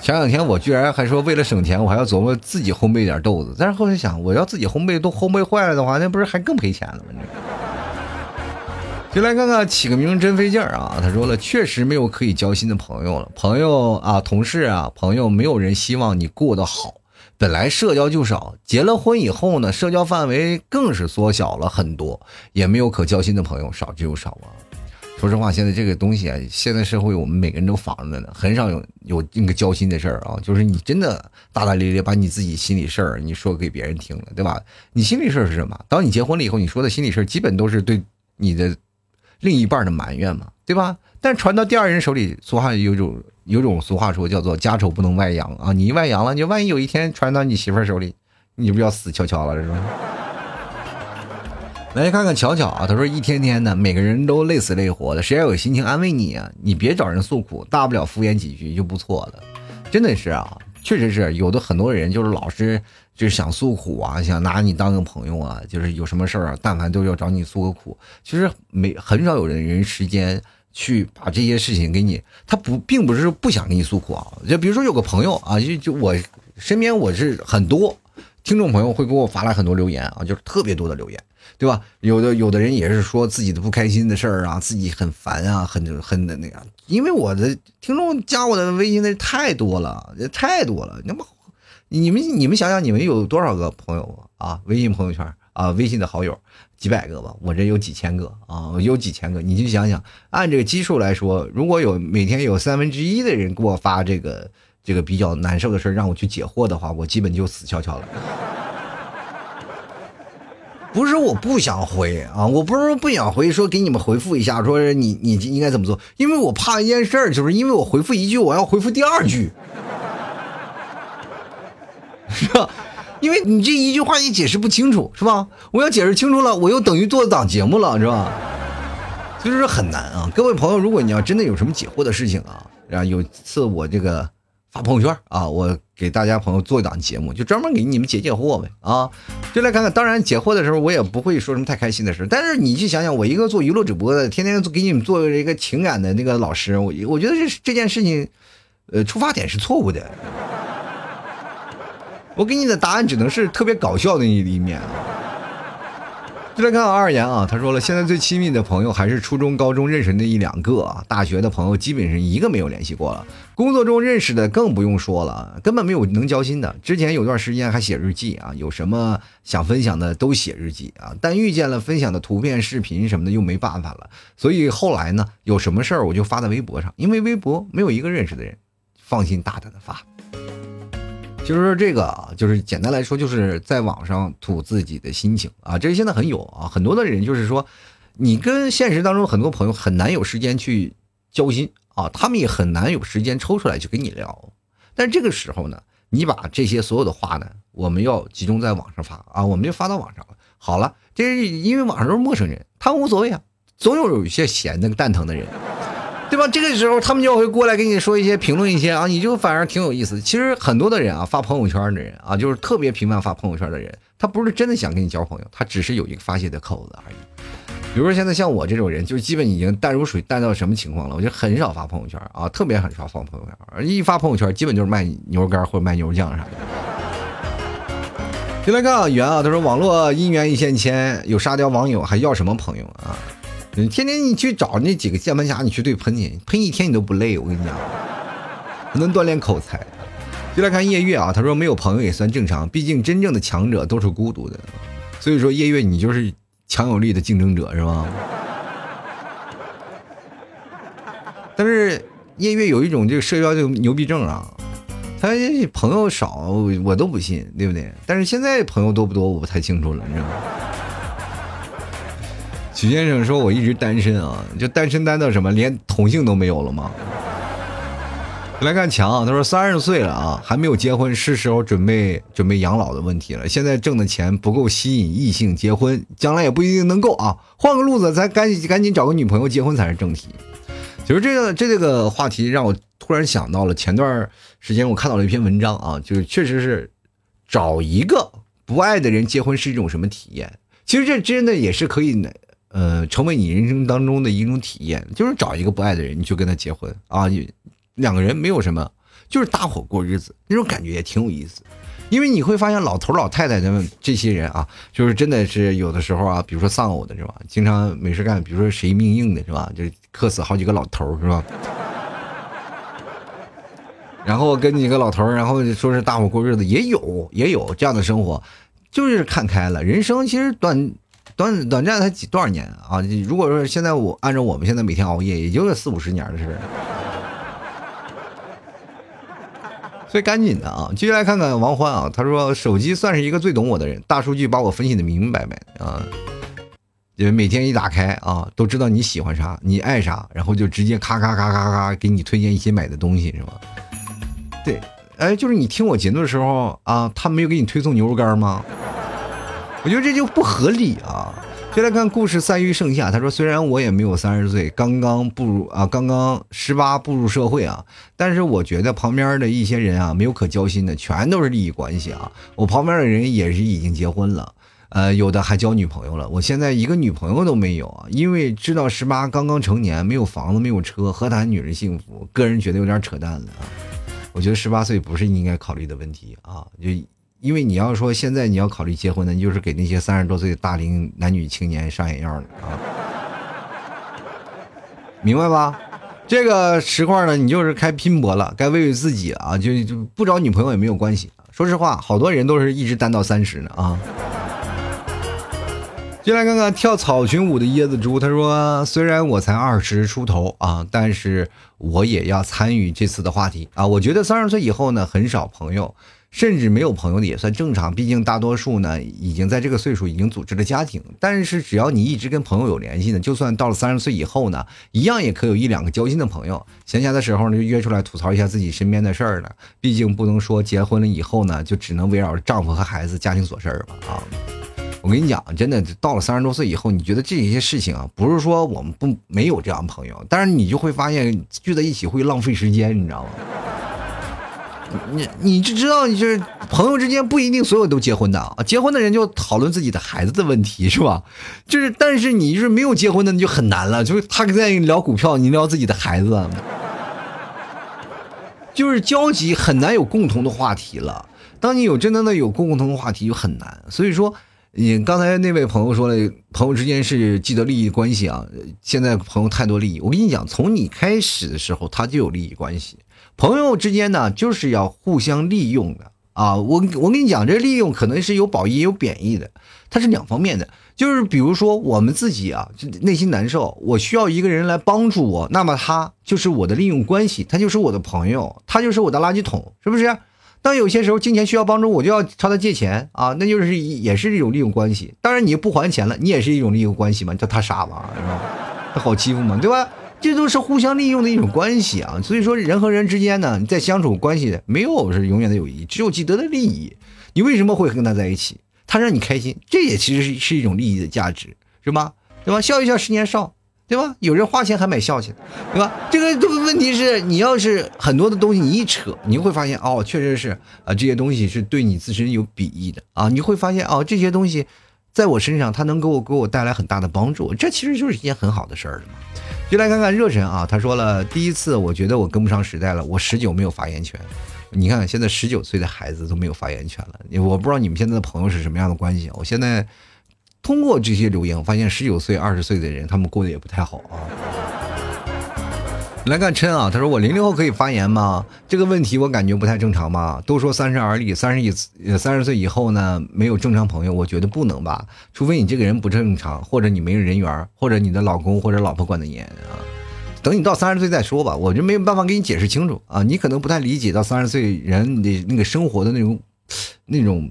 前两天我居然还说为了省钱，我还要琢磨自己烘焙点豆子，但是后来想，我要自己烘焙都烘焙坏了的话，那不是还更赔钱了吗？就来看看起个名真费劲儿啊！他说了，确实没有可以交心的朋友了，朋友啊，同事啊，朋友，没有人希望你过得好。本来社交就少，结了婚以后呢，社交范围更是缩小了很多，也没有可交心的朋友，少之又少啊。说实话，现在这个东西啊，现在社会我们每个人都防着呢，很少有有那个交心的事儿啊。就是你真的大大咧咧把你自己心里事儿你说给别人听了，对吧？你心里事儿是什么？当你结婚了以后，你说的心里事儿基本都是对你的。另一半的埋怨嘛，对吧？但传到第二人手里，俗话有种有种俗话说叫做家丑不能外扬啊！你一外扬了，你万一有一天传到你媳妇手里，你不要死翘翘了是吧？来看看巧巧啊，他说一天天的，每个人都累死累活的，谁还有心情安慰你啊？你别找人诉苦，大不了敷衍几句就不错了。真的是啊，确实是有的很多人就是老是。就是想诉苦啊，想拿你当个朋友啊，就是有什么事儿啊，但凡都要找你诉个苦。其实没很少有人人时间去把这些事情给你，他不并不是不想给你诉苦啊。就比如说有个朋友啊，就就我身边我是很多听众朋友会给我发来很多留言啊，就是特别多的留言，对吧？有的有的人也是说自己的不开心的事儿啊，自己很烦啊，很很的那个。因为我的听众加我的微信的太多了，也太多了，那么。你们你们想想，你们有多少个朋友啊？微信朋友圈啊，微信的好友几百个吧，我这有几千个啊，有几千个。你就想想，按这个基数来说，如果有每天有三分之一的人给我发这个这个比较难受的事让我去解惑的话，我基本就死翘翘了。不是我不想回啊，我不是说不想回，说给你们回复一下，说你你应该怎么做？因为我怕一件事，就是因为我回复一句，我要回复第二句。是吧？因为你这一句话也解释不清楚，是吧？我要解释清楚了，我又等于做档节目了，是吧？所以说很难啊。各位朋友，如果你要真的有什么解惑的事情啊，然后有次我这个发朋友圈啊，我给大家朋友做一档节目，就专门给你们解解惑呗啊。就来看看，当然解惑的时候我也不会说什么太开心的事，但是你去想想，我一个做娱乐直播的，天天给你们做一个情感的那个老师，我我觉得这这件事情，呃，出发点是错误的。我给你的答案只能是特别搞笑的一一面。就来看二言啊，他说了，现在最亲密的朋友还是初中、高中认识那一两个，大学的朋友基本上一个没有联系过了，工作中认识的更不用说了，根本没有能交心的。之前有段时间还写日记啊，有什么想分享的都写日记啊，但遇见了分享的图片、视频什么的又没办法了，所以后来呢，有什么事儿我就发在微博上，因为微博没有一个认识的人，放心大胆的发。就是说这个，就是简单来说，就是在网上吐自己的心情啊。这现在很有啊，很多的人就是说，你跟现实当中很多朋友很难有时间去交心啊，他们也很难有时间抽出来去跟你聊。但这个时候呢，你把这些所有的话呢，我们要集中在网上发啊，我们就发到网上了。好了，这是因为网上都是陌生人，他们无所谓啊，总有有一些闲的蛋疼的人。对吧？这个时候他们就会过来跟你说一些评论一些啊，你就反而挺有意思。其实很多的人啊，发朋友圈的人啊，就是特别频繁发朋友圈的人，他不是真的想跟你交朋友，他只是有一个发泄的口子而已。比如说现在像我这种人，就基本已经淡如水，淡到什么情况了？我就很少发朋友圈啊，特别很少发朋友圈，一发朋友圈基本就是卖牛肉干或者卖牛肉酱啥的。就来看啊，圆啊，他说网络姻缘一线牵，有沙雕网友还要什么朋友啊？你天天你去找那几个键盘侠，你去对喷去，喷一天你都不累。我跟你讲，能锻炼口才。就来看夜月啊，他说没有朋友也算正常，毕竟真正的强者都是孤独的。所以说夜月你就是强有力的竞争者是吧？但是夜月有一种这个社交就牛逼症啊，他朋友少我都不信，对不对？但是现在朋友多不多我不太清楚了，你知道吗？许先生说：“我一直单身啊，就单身单到什么，连同性都没有了吗？”来看强，他说三十岁了啊，还没有结婚，是时候准备准备养老的问题了。现在挣的钱不够吸引异性结婚，将来也不一定能够啊。换个路子，咱赶紧赶紧找个女朋友结婚才是正题。其实这个这个话题让我突然想到了前段时间我看到了一篇文章啊，就是确实是找一个不爱的人结婚是一种什么体验？其实这真的也是可以呃成为你人生当中的一种体验，就是找一个不爱的人你就跟他结婚啊。两个人没有什么，就是搭伙过日子，那种感觉也挺有意思。因为你会发现，老头老太太他们这些人啊，就是真的是有的时候啊，比如说丧偶的是吧？经常没事干，比如说谁命硬的是吧？就克死好几个老头是吧？然后跟几个老头然后说是搭伙过日子，也有也有这样的生活，就是看开了。人生其实短短短暂才几多少年啊？如果说现在我按照我们现在每天熬夜，也就是四五十年的事儿。所以赶紧的啊！接下来看看王欢啊，他说手机算是一个最懂我的人，大数据把我分析的明明白白啊，因为每天一打开啊，都知道你喜欢啥，你爱啥，然后就直接咔咔咔咔咔给你推荐一些买的东西，是吗？对，哎，就是你听我节目的时候啊，他没有给你推送牛肉干吗？我觉得这就不合理啊。接来看故事三于盛夏。他说：“虽然我也没有三十岁，刚刚步入啊，刚刚十八步入社会啊，但是我觉得旁边的一些人啊，没有可交心的，全都是利益关系啊。我旁边的人也是已经结婚了，呃，有的还交女朋友了。我现在一个女朋友都没有啊，因为知道十八刚刚成年，没有房子，没有车，何谈女人幸福？个人觉得有点扯淡了啊。我觉得十八岁不是应该考虑的问题啊，就。”因为你要说现在你要考虑结婚呢，你就是给那些三十多岁的大龄男女青年上眼药了啊，明白吧？这个实况呢，你就是开拼搏了，该为为自己啊，就就不找女朋友也没有关系。说实话，好多人都是一直单到三十呢啊。进来看看跳草裙舞的椰子猪，他说：“虽然我才二十出头啊，但是我也要参与这次的话题啊。我觉得三十岁以后呢，很少朋友。”甚至没有朋友的也算正常，毕竟大多数呢已经在这个岁数已经组织了家庭。但是只要你一直跟朋友有联系呢，就算到了三十岁以后呢，一样也可以有一两个交心的朋友。闲暇的时候呢，就约出来吐槽一下自己身边的事儿了。毕竟不能说结婚了以后呢，就只能围绕着丈夫和孩子家庭琐事儿吧啊！我跟你讲，真的到了三十多岁以后，你觉得这些事情啊，不是说我们不没有这样朋友，但是你就会发现聚在一起会浪费时间，你知道吗？你你就知道，你就是朋友之间不一定所有都结婚的啊。结婚的人就讨论自己的孩子的问题，是吧？就是，但是你是没有结婚的，那就很难了。就是他在聊股票，你聊自己的孩子，就是交集很难有共同的话题了。当你有真正的有共同的话题，就很难。所以说，你刚才那位朋友说了，朋友之间是既得利益关系啊。现在朋友太多利益，我跟你讲，从你开始的时候，他就有利益关系。朋友之间呢，就是要互相利用的啊！我我跟你讲，这利用可能是有褒义有贬义的，它是两方面的。就是比如说我们自己啊，内心难受，我需要一个人来帮助我，那么他就是我的利用关系，他就是我的朋友，他就是我的垃圾桶，是不是？当有些时候金钱需要帮助，我就要朝他借钱啊，那就是也是一种利用关系。当然你不还钱了，你也是一种利用关系嘛，叫他傻嘛，是吧？他好欺负嘛，对吧？这都是互相利用的一种关系啊，所以说人和人之间呢，在相处关系没有是永远的友谊，只有既得的利益。你为什么会跟他在一起？他让你开心，这也其实是是一种利益的价值，是吧？对吧？笑一笑，十年少，对吧？有人花钱还买笑去，对吧？这个问题是你要是很多的东西你一扯，你会发现哦，确实是啊，这些东西是对你自身有裨益的啊，你会发现哦，这些东西在我身上，他能给我给我带来很大的帮助，这其实就是一件很好的事儿了嘛。就来看看热忱啊，他说了，第一次我觉得我跟不上时代了，我十九没有发言权。你看现在十九岁的孩子都没有发言权了，我不知道你们现在的朋友是什么样的关系。我现在通过这些留言，我发现十九岁、二十岁的人他们过得也不太好啊。来看琛啊，他说我零零后可以发言吗？这个问题我感觉不太正常吧。都说三十而立，三十以三十岁以后呢，没有正常朋友，我觉得不能吧。除非你这个人不正常，或者你没有人缘，或者你的老公或者老婆管得严啊。等你到三十岁再说吧，我就没有办法给你解释清楚啊。你可能不太理解到三十岁人的那个生活的那种那种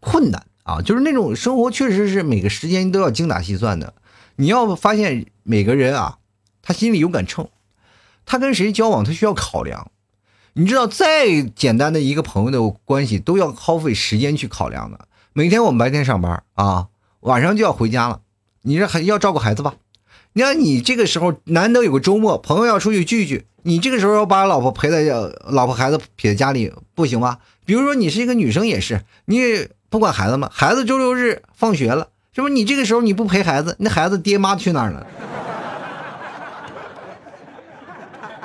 困难啊，就是那种生活确实是每个时间都要精打细算的。你要发现每个人啊，他心里有杆秤。他跟谁交往，他需要考量。你知道，再简单的一个朋友的关系，都要耗费时间去考量的。每天我们白天上班啊，晚上就要回家了，你这还要照顾孩子吧？你看你这个时候难得有个周末，朋友要出去聚聚，你这个时候要把老婆陪在老婆孩子撇在家里，不行吗？比如说你是一个女生也是，你不管孩子吗？孩子周六日放学了，是不是？你这个时候你不陪孩子，那孩子爹妈去哪儿了？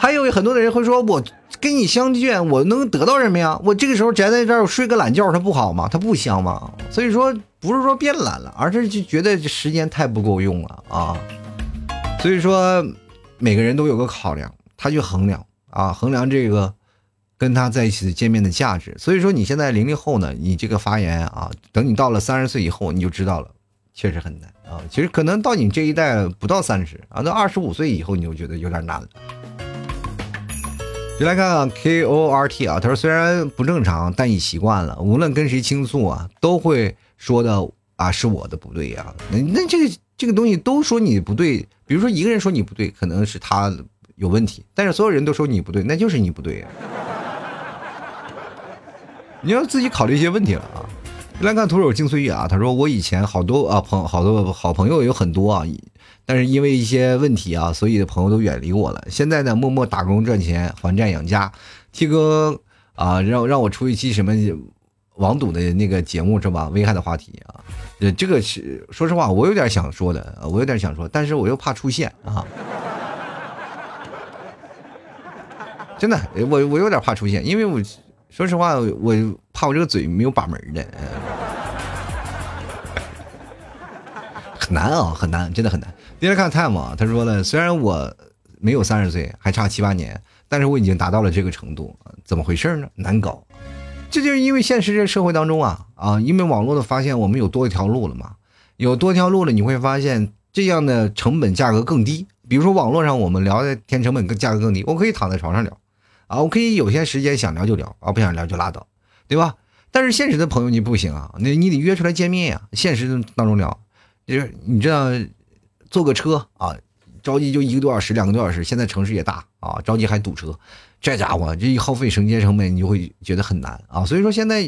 还有很多的人会说，我跟你相见，我能得到什么呀？我这个时候宅在这儿我睡个懒觉，它不好吗？它不香吗？所以说，不是说变懒了，而是就觉得这时间太不够用了啊。所以说，每个人都有个考量，他去衡量啊，衡量这个跟他在一起的见面的价值。所以说，你现在零零后呢，你这个发言啊，等你到了三十岁以后，你就知道了，确实很难啊。其实可能到你这一代不到三十啊，到二十五岁以后，你就觉得有点难了。就来看看 K O R T 啊，他说虽然不正常，但已习惯了。无论跟谁倾诉啊，都会说的啊是我的不对呀。那那这个这个东西都说你不对，比如说一个人说你不对，可能是他有问题，但是所有人都说你不对，那就是你不对呀。你要自己考虑一些问题了啊。来看徒手惊岁月啊，他说我以前好多啊朋好多好朋友有很多啊。但是因为一些问题啊，所以朋友都远离我了。现在呢，默默打工赚钱，还债养家。T 哥啊，让让我出一期什么网赌的那个节目是吧？危害的话题啊，呃，这个是说实话，我有点想说的，我有点想说，但是我又怕出现啊。真的，我我有点怕出现，因为我说实话，我怕我这个嘴没有把门的。很难啊，很难，真的很难。第二看 time 啊，他说了，虽然我没有三十岁，还差七八年，但是我已经达到了这个程度，怎么回事呢？难搞，这就是因为现实这社会当中啊啊，因为网络的发现，我们有多一条路了嘛，有多条路了，你会发现这样的成本价格更低。比如说网络上我们聊的天成本更价格更低，我可以躺在床上聊啊，我可以有些时间想聊就聊啊，不想聊就拉倒，对吧？但是现实的朋友你不行啊，那你得约出来见面呀，现实当中聊。就是你知道，坐个车啊，着急就一个多小时、两个多小时。现在城市也大啊，着急还堵车，这家伙这一耗费时间成本，你就会觉得很难啊。所以说现在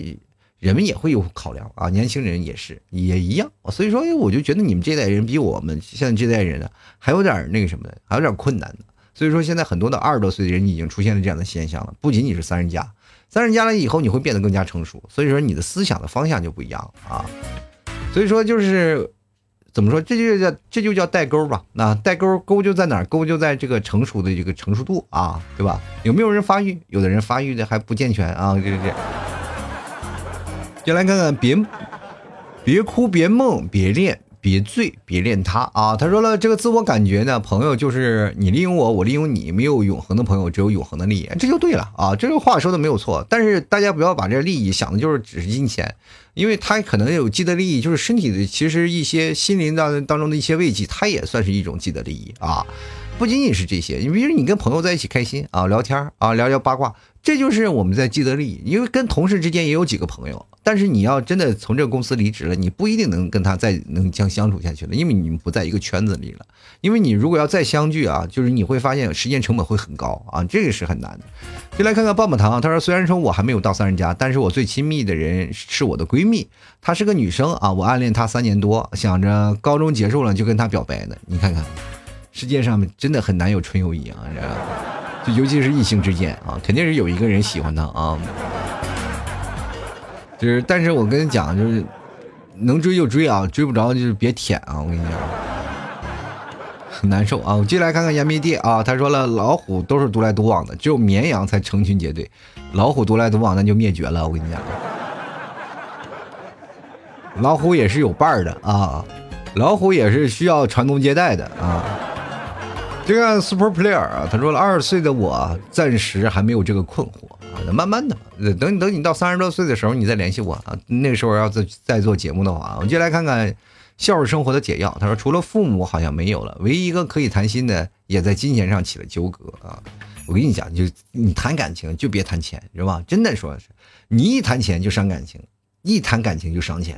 人们也会有考量啊，年轻人也是也一样。所以说，我就觉得你们这代人比我们现在这代人呢还有点那个什么的，还有点困难的。所以说现在很多的二十多岁的人已经出现了这样的现象了，不仅仅是三十加，三十加了以后你会变得更加成熟，所以说你的思想的方向就不一样啊。所以说就是。怎么说？这就叫这就叫代沟吧。那代沟沟就在哪儿？沟就在这个成熟的这个成熟度啊，对吧？有没有人发育？有的人发育的还不健全啊，这这。就来看看，别别哭，别梦，别恋。别醉，别恋他啊！他说了，这个自我感觉呢，朋友就是你利用我，我利用你，没有永恒的朋友，只有永恒的利益，这就对了啊！这个话说的没有错，但是大家不要把这利益想的就是只是金钱，因为他可能有既得利益，就是身体的，其实一些心灵当当中的一些慰藉，它也算是一种既得利益啊！不仅仅是这些，你比如你跟朋友在一起开心啊，聊天啊，聊聊八卦。这就是我们在既得利益，因为跟同事之间也有几个朋友，但是你要真的从这个公司离职了，你不一定能跟他再能相相处下去了，因为你们不在一个圈子里了。因为你如果要再相聚啊，就是你会发现时间成本会很高啊，这个是很难的。就来看看棒棒糖，他说虽然说我还没有到三十加，但是我最亲密的人是我的闺蜜，她是个女生啊，我暗恋她三年多，想着高中结束了就跟她表白呢。你看看，世界上真的很难有纯友谊啊，这。就尤其是异性之间啊，肯定是有一个人喜欢他啊。就是，但是我跟你讲，就是能追就追啊，追不着就是别舔啊。我跟你讲，很难受啊。我进来看看杨幂弟啊，他说了，老虎都是独来独往的，只有绵羊才成群结队。老虎独来独往，那就灭绝了。我跟你讲，老虎也是有伴儿的啊，老虎也是需要传宗接代的啊。这个 Super Player 啊，他说了，二十岁的我暂时还没有这个困惑那慢慢的，等等你到三十多岁的时候，你再联系我啊。那个时候要再再做节目的话，我们就来看看孝顺生活的解药。他说，除了父母好像没有了，唯一一个可以谈心的，也在金钱上起了纠葛啊。我跟你讲，就你谈感情就别谈钱，知道吧？真的说是，你一谈钱就伤感情，一谈感情就伤钱。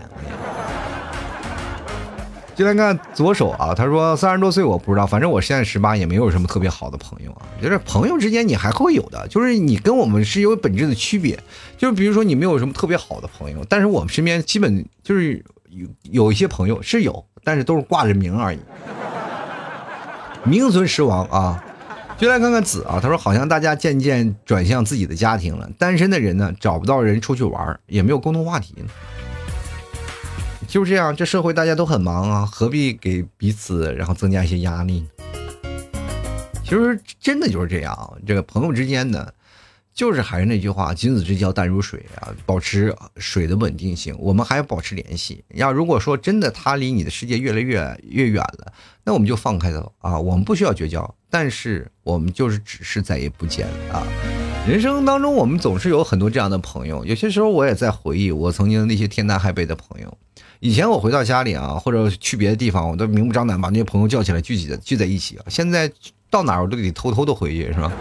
就来看左手啊，他说三十多岁我不知道，反正我现在十八，也没有什么特别好的朋友啊。就是朋友之间你还会有的，就是你跟我们是有本质的区别。就是比如说你没有什么特别好的朋友，但是我们身边基本就是有有一些朋友是有，但是都是挂着名而已，名存实亡啊。就来看看子啊，他说好像大家渐渐转向自己的家庭了，单身的人呢找不到人出去玩，也没有共同话题。就是这样，这社会大家都很忙啊，何必给彼此然后增加一些压力？其实真的就是这样，这个朋友之间呢，就是还是那句话，君子之交淡如水啊，保持水的稳定性，我们还要保持联系。要如果说真的他离你的世界越来越越远了，那我们就放开走啊，我们不需要绝交，但是我们就是只是再也不见啊。人生当中，我们总是有很多这样的朋友，有些时候我也在回忆我曾经的那些天南海北的朋友。以前我回到家里啊，或者去别的地方，我都明目张胆把那些朋友叫起来聚集的聚在一起啊。现在到哪儿我都得偷偷的回去，是吧？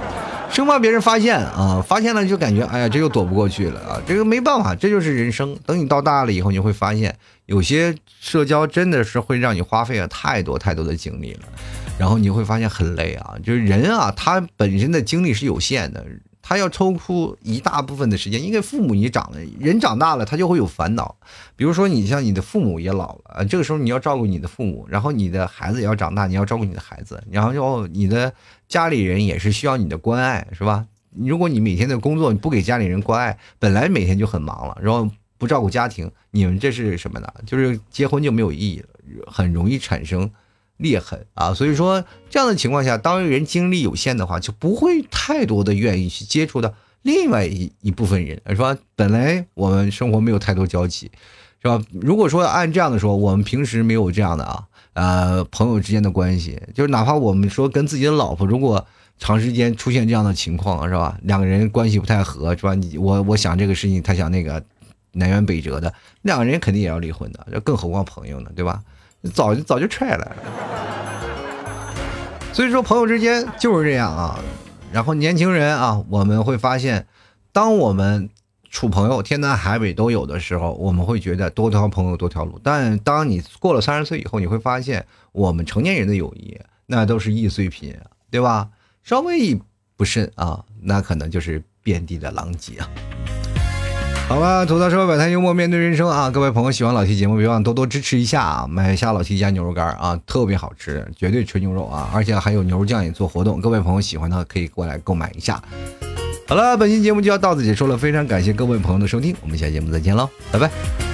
生怕别人发现啊，发现了就感觉哎呀，这又躲不过去了啊。这个没办法，这就是人生。等你到大了以后，你会发现有些社交真的是会让你花费了太多太多的精力了，然后你会发现很累啊。就是人啊，他本身的精力是有限的。他要抽出一大部分的时间，因为父母你长了，人长大了，他就会有烦恼。比如说，你像你的父母也老了，这个时候你要照顾你的父母，然后你的孩子也要长大，你要照顾你的孩子，然后要你的家里人也是需要你的关爱，是吧？如果你每天的工作你不给家里人关爱，本来每天就很忙了，然后不照顾家庭，你们这是什么呢？就是结婚就没有意义了，很容易产生。裂痕啊，所以说这样的情况下，当人精力有限的话，就不会太多的愿意去接触到另外一一部分人，是吧？本来我们生活没有太多交集，是吧？如果说按这样的说，我们平时没有这样的啊，呃，朋友之间的关系，就是哪怕我们说跟自己的老婆，如果长时间出现这样的情况，是吧？两个人关系不太合，是吧？我我想这个事情，他想那个，南辕北辙的，两个人肯定也要离婚的，更何况朋友呢，对吧？早就早就踹了，所以说朋友之间就是这样啊。然后年轻人啊，我们会发现，当我们处朋友天南海北都有的时候，我们会觉得多条朋友多条路。但当你过了三十岁以后，你会发现，我们成年人的友谊那都是易碎品，对吧？稍微一不慎啊，那可能就是遍地的狼藉啊。好了，吐槽社会百态，幽默面对人生啊！各位朋友喜欢老 T 节目，别忘多多支持一下啊！买下老 T 家牛肉干啊，特别好吃，绝对纯牛肉啊！而且还有牛肉酱也做活动，各位朋友喜欢的可以过来购买一下。好了，本期节目就要到此结束了，非常感谢各位朋友的收听，我们下节目再见喽，拜拜。